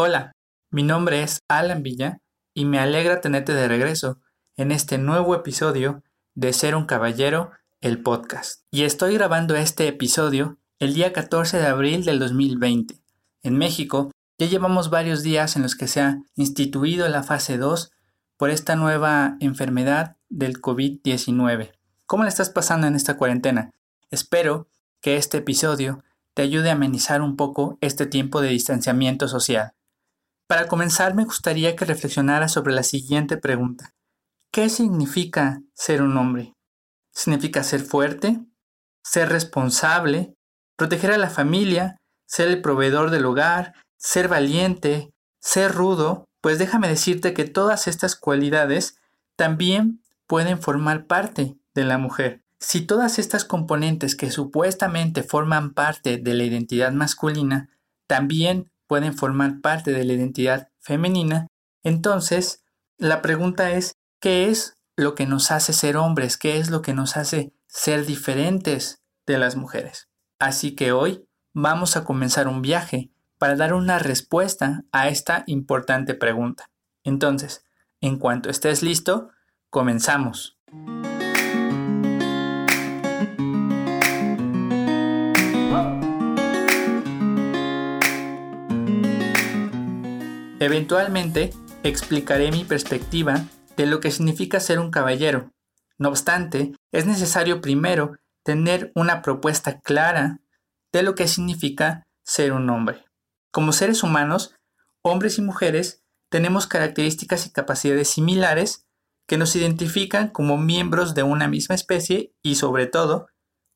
Hola, mi nombre es Alan Villa y me alegra tenerte de regreso en este nuevo episodio de Ser un Caballero, el podcast. Y estoy grabando este episodio el día 14 de abril del 2020. En México ya llevamos varios días en los que se ha instituido la fase 2 por esta nueva enfermedad del COVID-19. ¿Cómo le estás pasando en esta cuarentena? Espero que este episodio te ayude a amenizar un poco este tiempo de distanciamiento social. Para comenzar, me gustaría que reflexionara sobre la siguiente pregunta. ¿Qué significa ser un hombre? ¿Significa ser fuerte? ¿Ser responsable? ¿Proteger a la familia? ¿Ser el proveedor del hogar? ¿Ser valiente? ¿Ser rudo? Pues déjame decirte que todas estas cualidades también pueden formar parte de la mujer. Si todas estas componentes que supuestamente forman parte de la identidad masculina también pueden formar parte de la identidad femenina, entonces la pregunta es, ¿qué es lo que nos hace ser hombres? ¿Qué es lo que nos hace ser diferentes de las mujeres? Así que hoy vamos a comenzar un viaje para dar una respuesta a esta importante pregunta. Entonces, en cuanto estés listo, comenzamos. Eventualmente explicaré mi perspectiva de lo que significa ser un caballero. No obstante, es necesario primero tener una propuesta clara de lo que significa ser un hombre. Como seres humanos, hombres y mujeres, tenemos características y capacidades similares que nos identifican como miembros de una misma especie y sobre todo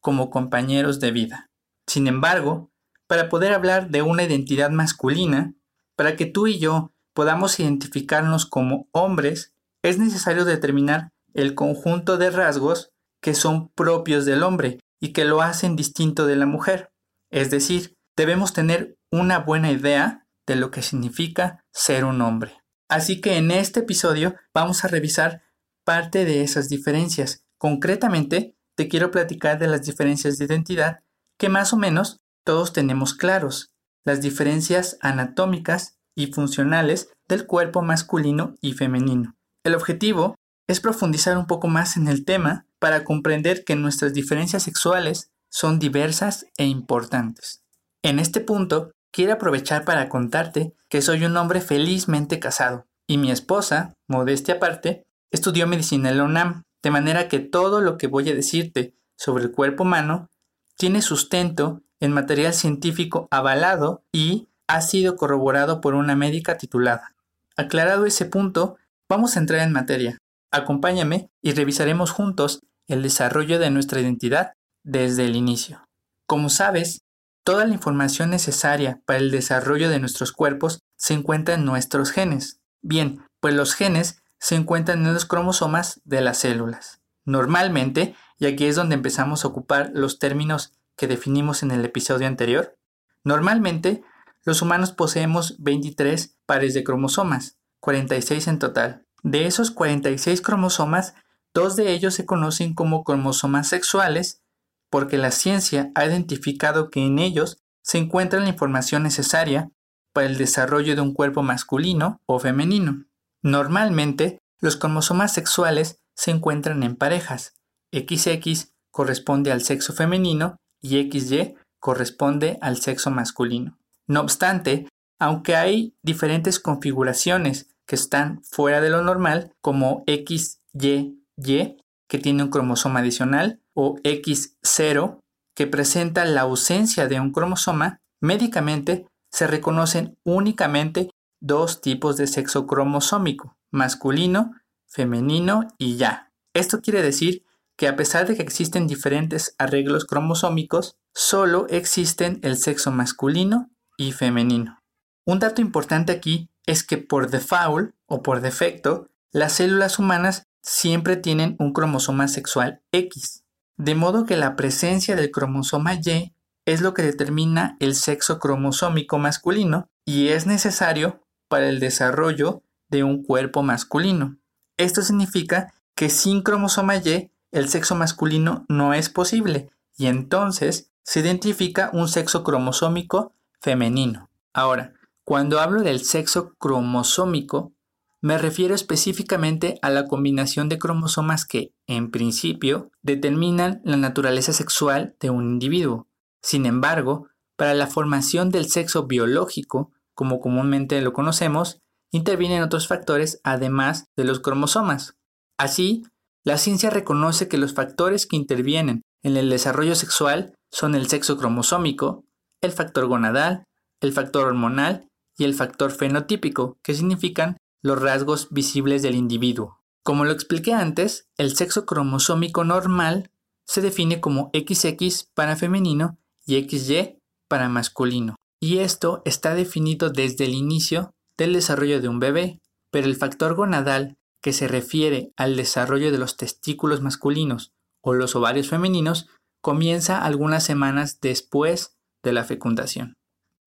como compañeros de vida. Sin embargo, para poder hablar de una identidad masculina, para que tú y yo podamos identificarnos como hombres, es necesario determinar el conjunto de rasgos que son propios del hombre y que lo hacen distinto de la mujer. Es decir, debemos tener una buena idea de lo que significa ser un hombre. Así que en este episodio vamos a revisar parte de esas diferencias. Concretamente, te quiero platicar de las diferencias de identidad que más o menos todos tenemos claros las diferencias anatómicas y funcionales del cuerpo masculino y femenino. El objetivo es profundizar un poco más en el tema para comprender que nuestras diferencias sexuales son diversas e importantes. En este punto, quiero aprovechar para contarte que soy un hombre felizmente casado y mi esposa, modestia aparte, estudió medicina en la de manera que todo lo que voy a decirte sobre el cuerpo humano tiene sustento en material científico avalado y ha sido corroborado por una médica titulada. Aclarado ese punto, vamos a entrar en materia. Acompáñame y revisaremos juntos el desarrollo de nuestra identidad desde el inicio. Como sabes, toda la información necesaria para el desarrollo de nuestros cuerpos se encuentra en nuestros genes. Bien, pues los genes se encuentran en los cromosomas de las células. Normalmente, y aquí es donde empezamos a ocupar los términos que definimos en el episodio anterior, normalmente los humanos poseemos 23 pares de cromosomas, 46 en total. De esos 46 cromosomas, dos de ellos se conocen como cromosomas sexuales porque la ciencia ha identificado que en ellos se encuentra la información necesaria para el desarrollo de un cuerpo masculino o femenino. Normalmente, los cromosomas sexuales se encuentran en parejas. XX corresponde al sexo femenino y XY corresponde al sexo masculino. No obstante, aunque hay diferentes configuraciones que están fuera de lo normal, como XYY, que tiene un cromosoma adicional, o X0, que presenta la ausencia de un cromosoma, médicamente se reconocen únicamente dos tipos de sexo cromosómico, masculino, femenino y ya. Esto quiere decir que a pesar de que existen diferentes arreglos cromosómicos, solo existen el sexo masculino y femenino. Un dato importante aquí es que por default o por defecto, las células humanas siempre tienen un cromosoma sexual X, de modo que la presencia del cromosoma Y es lo que determina el sexo cromosómico masculino y es necesario para el desarrollo de un cuerpo masculino. Esto significa que sin cromosoma Y el sexo masculino no es posible y entonces se identifica un sexo cromosómico femenino. Ahora, Cuando hablo del sexo cromosómico, me refiero específicamente a la combinación de cromosomas que, en principio, determinan la naturaleza sexual de un individuo. Sin embargo, para la formación del sexo biológico, como comúnmente lo conocemos, intervienen otros factores además de los cromosomas. Así, la ciencia reconoce que los factores que intervienen en el desarrollo sexual son el sexo cromosómico, el factor gonadal, el factor hormonal y el factor fenotípico, que significan los rasgos visibles del individuo. Como lo expliqué antes, el sexo cromosómico normal se define como XX para femenino y XY para masculino. Y esto está definido desde el inicio del desarrollo de un bebé, pero el factor gonadal, que se refiere al desarrollo de los testículos masculinos o los ovarios femeninos, comienza algunas semanas después de la fecundación.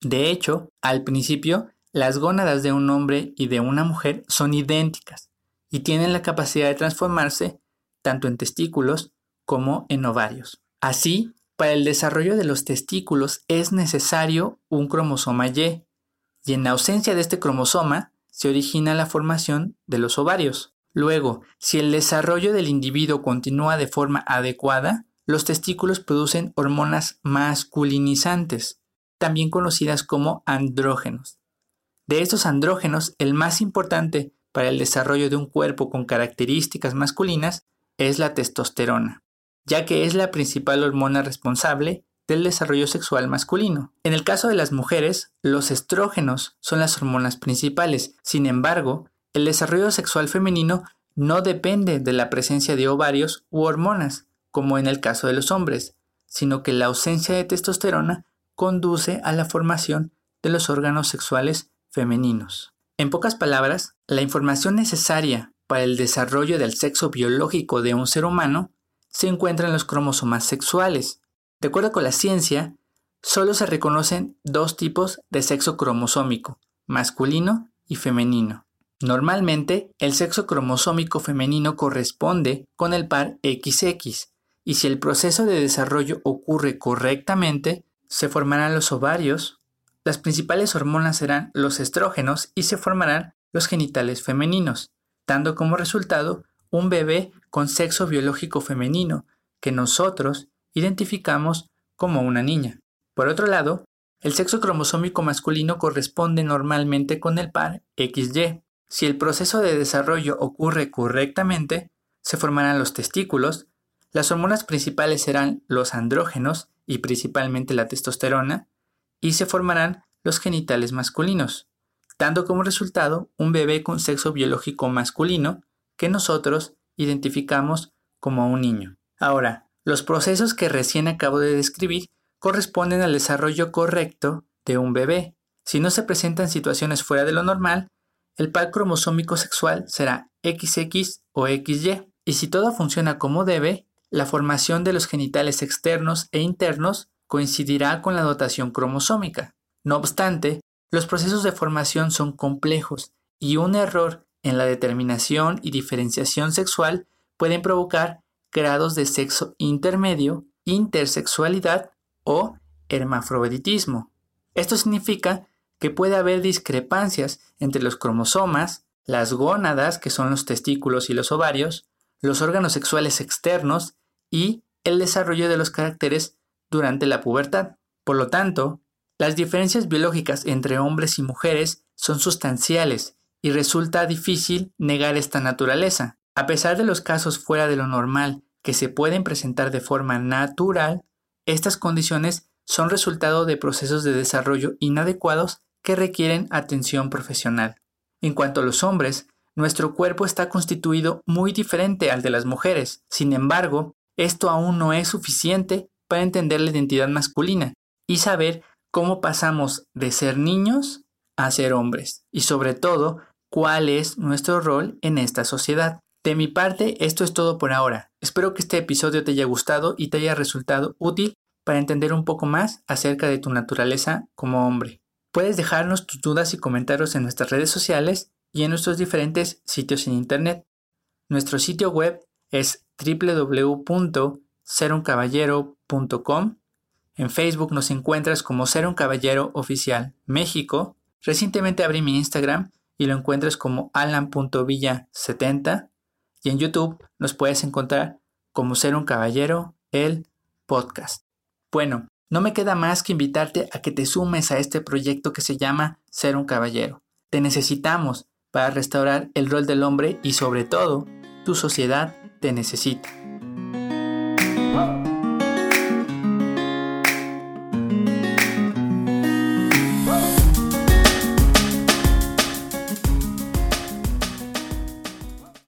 De hecho, al principio, las gónadas de un hombre y de una mujer son idénticas y tienen la capacidad de transformarse tanto en testículos como en ovarios. Así, para el desarrollo de los testículos es necesario un cromosoma Y, y en ausencia de este cromosoma se origina la formación de los ovarios. Luego, si el desarrollo del individuo continúa de forma adecuada, los testículos producen hormonas masculinizantes, también conocidas como andrógenos. De estos andrógenos, el más importante para el desarrollo de un cuerpo con características masculinas es la testosterona, ya que es la principal hormona responsable del desarrollo sexual masculino. En el caso de las mujeres, los estrógenos son las hormonas principales. Sin embargo, el desarrollo sexual femenino no depende de la presencia de ovarios u hormonas, como en el caso de los hombres, sino que la ausencia de testosterona conduce a la formación de los órganos sexuales femeninos. En pocas palabras, la información necesaria para el desarrollo del sexo biológico de un ser humano se encuentra en los cromosomas sexuales, de acuerdo con la ciencia, solo se reconocen dos tipos de sexo cromosómico, masculino y femenino. Normalmente, el sexo cromosómico femenino corresponde con el par XX, y si el proceso de desarrollo ocurre correctamente, se formarán los ovarios, las principales hormonas serán los estrógenos y se formarán los genitales femeninos, dando como resultado un bebé con sexo biológico femenino que nosotros identificamos como una niña. Por otro lado, el sexo cromosómico masculino corresponde normalmente con el par XY. Si el proceso de desarrollo ocurre correctamente, se formarán los testículos, las hormonas principales serán los andrógenos y principalmente la testosterona, y se formarán los genitales masculinos, dando como resultado un bebé con sexo biológico masculino que nosotros identificamos como un niño. Ahora, los procesos que recién acabo de describir corresponden al desarrollo correcto de un bebé. Si no se presentan situaciones fuera de lo normal, el par cromosómico sexual será XX o XY. Y si todo funciona como debe, la formación de los genitales externos e internos coincidirá con la dotación cromosómica. No obstante, los procesos de formación son complejos y un error en la determinación y diferenciación sexual pueden provocar grados de sexo intermedio, intersexualidad o hermafroditismo. Esto significa que puede haber discrepancias entre los cromosomas, las gónadas, que son los testículos y los ovarios, los órganos sexuales externos y el desarrollo de los caracteres durante la pubertad. Por lo tanto, las diferencias biológicas entre hombres y mujeres son sustanciales y resulta difícil negar esta naturaleza. A pesar de los casos fuera de lo normal que se pueden presentar de forma natural, estas condiciones son resultado de procesos de desarrollo inadecuados que requieren atención profesional. En cuanto a los hombres, nuestro cuerpo está constituido muy diferente al de las mujeres. Sin embargo, esto aún no es suficiente para entender la identidad masculina y saber cómo pasamos de ser niños a ser hombres y sobre todo cuál es nuestro rol en esta sociedad. De mi parte, esto es todo por ahora. Espero que este episodio te haya gustado y te haya resultado útil para entender un poco más acerca de tu naturaleza como hombre. Puedes dejarnos tus dudas y comentarios en nuestras redes sociales y en nuestros diferentes sitios en internet. Nuestro sitio web es www.seruncaballero.com. En Facebook nos encuentras como Ser un Caballero Oficial México Recientemente abrí mi Instagram y lo encuentras como alan.villa70 y en YouTube nos puedes encontrar como Ser un Caballero, el podcast. Bueno, no me queda más que invitarte a que te sumes a este proyecto que se llama Ser un Caballero. Te necesitamos para restaurar el rol del hombre y sobre todo, tu sociedad te necesita.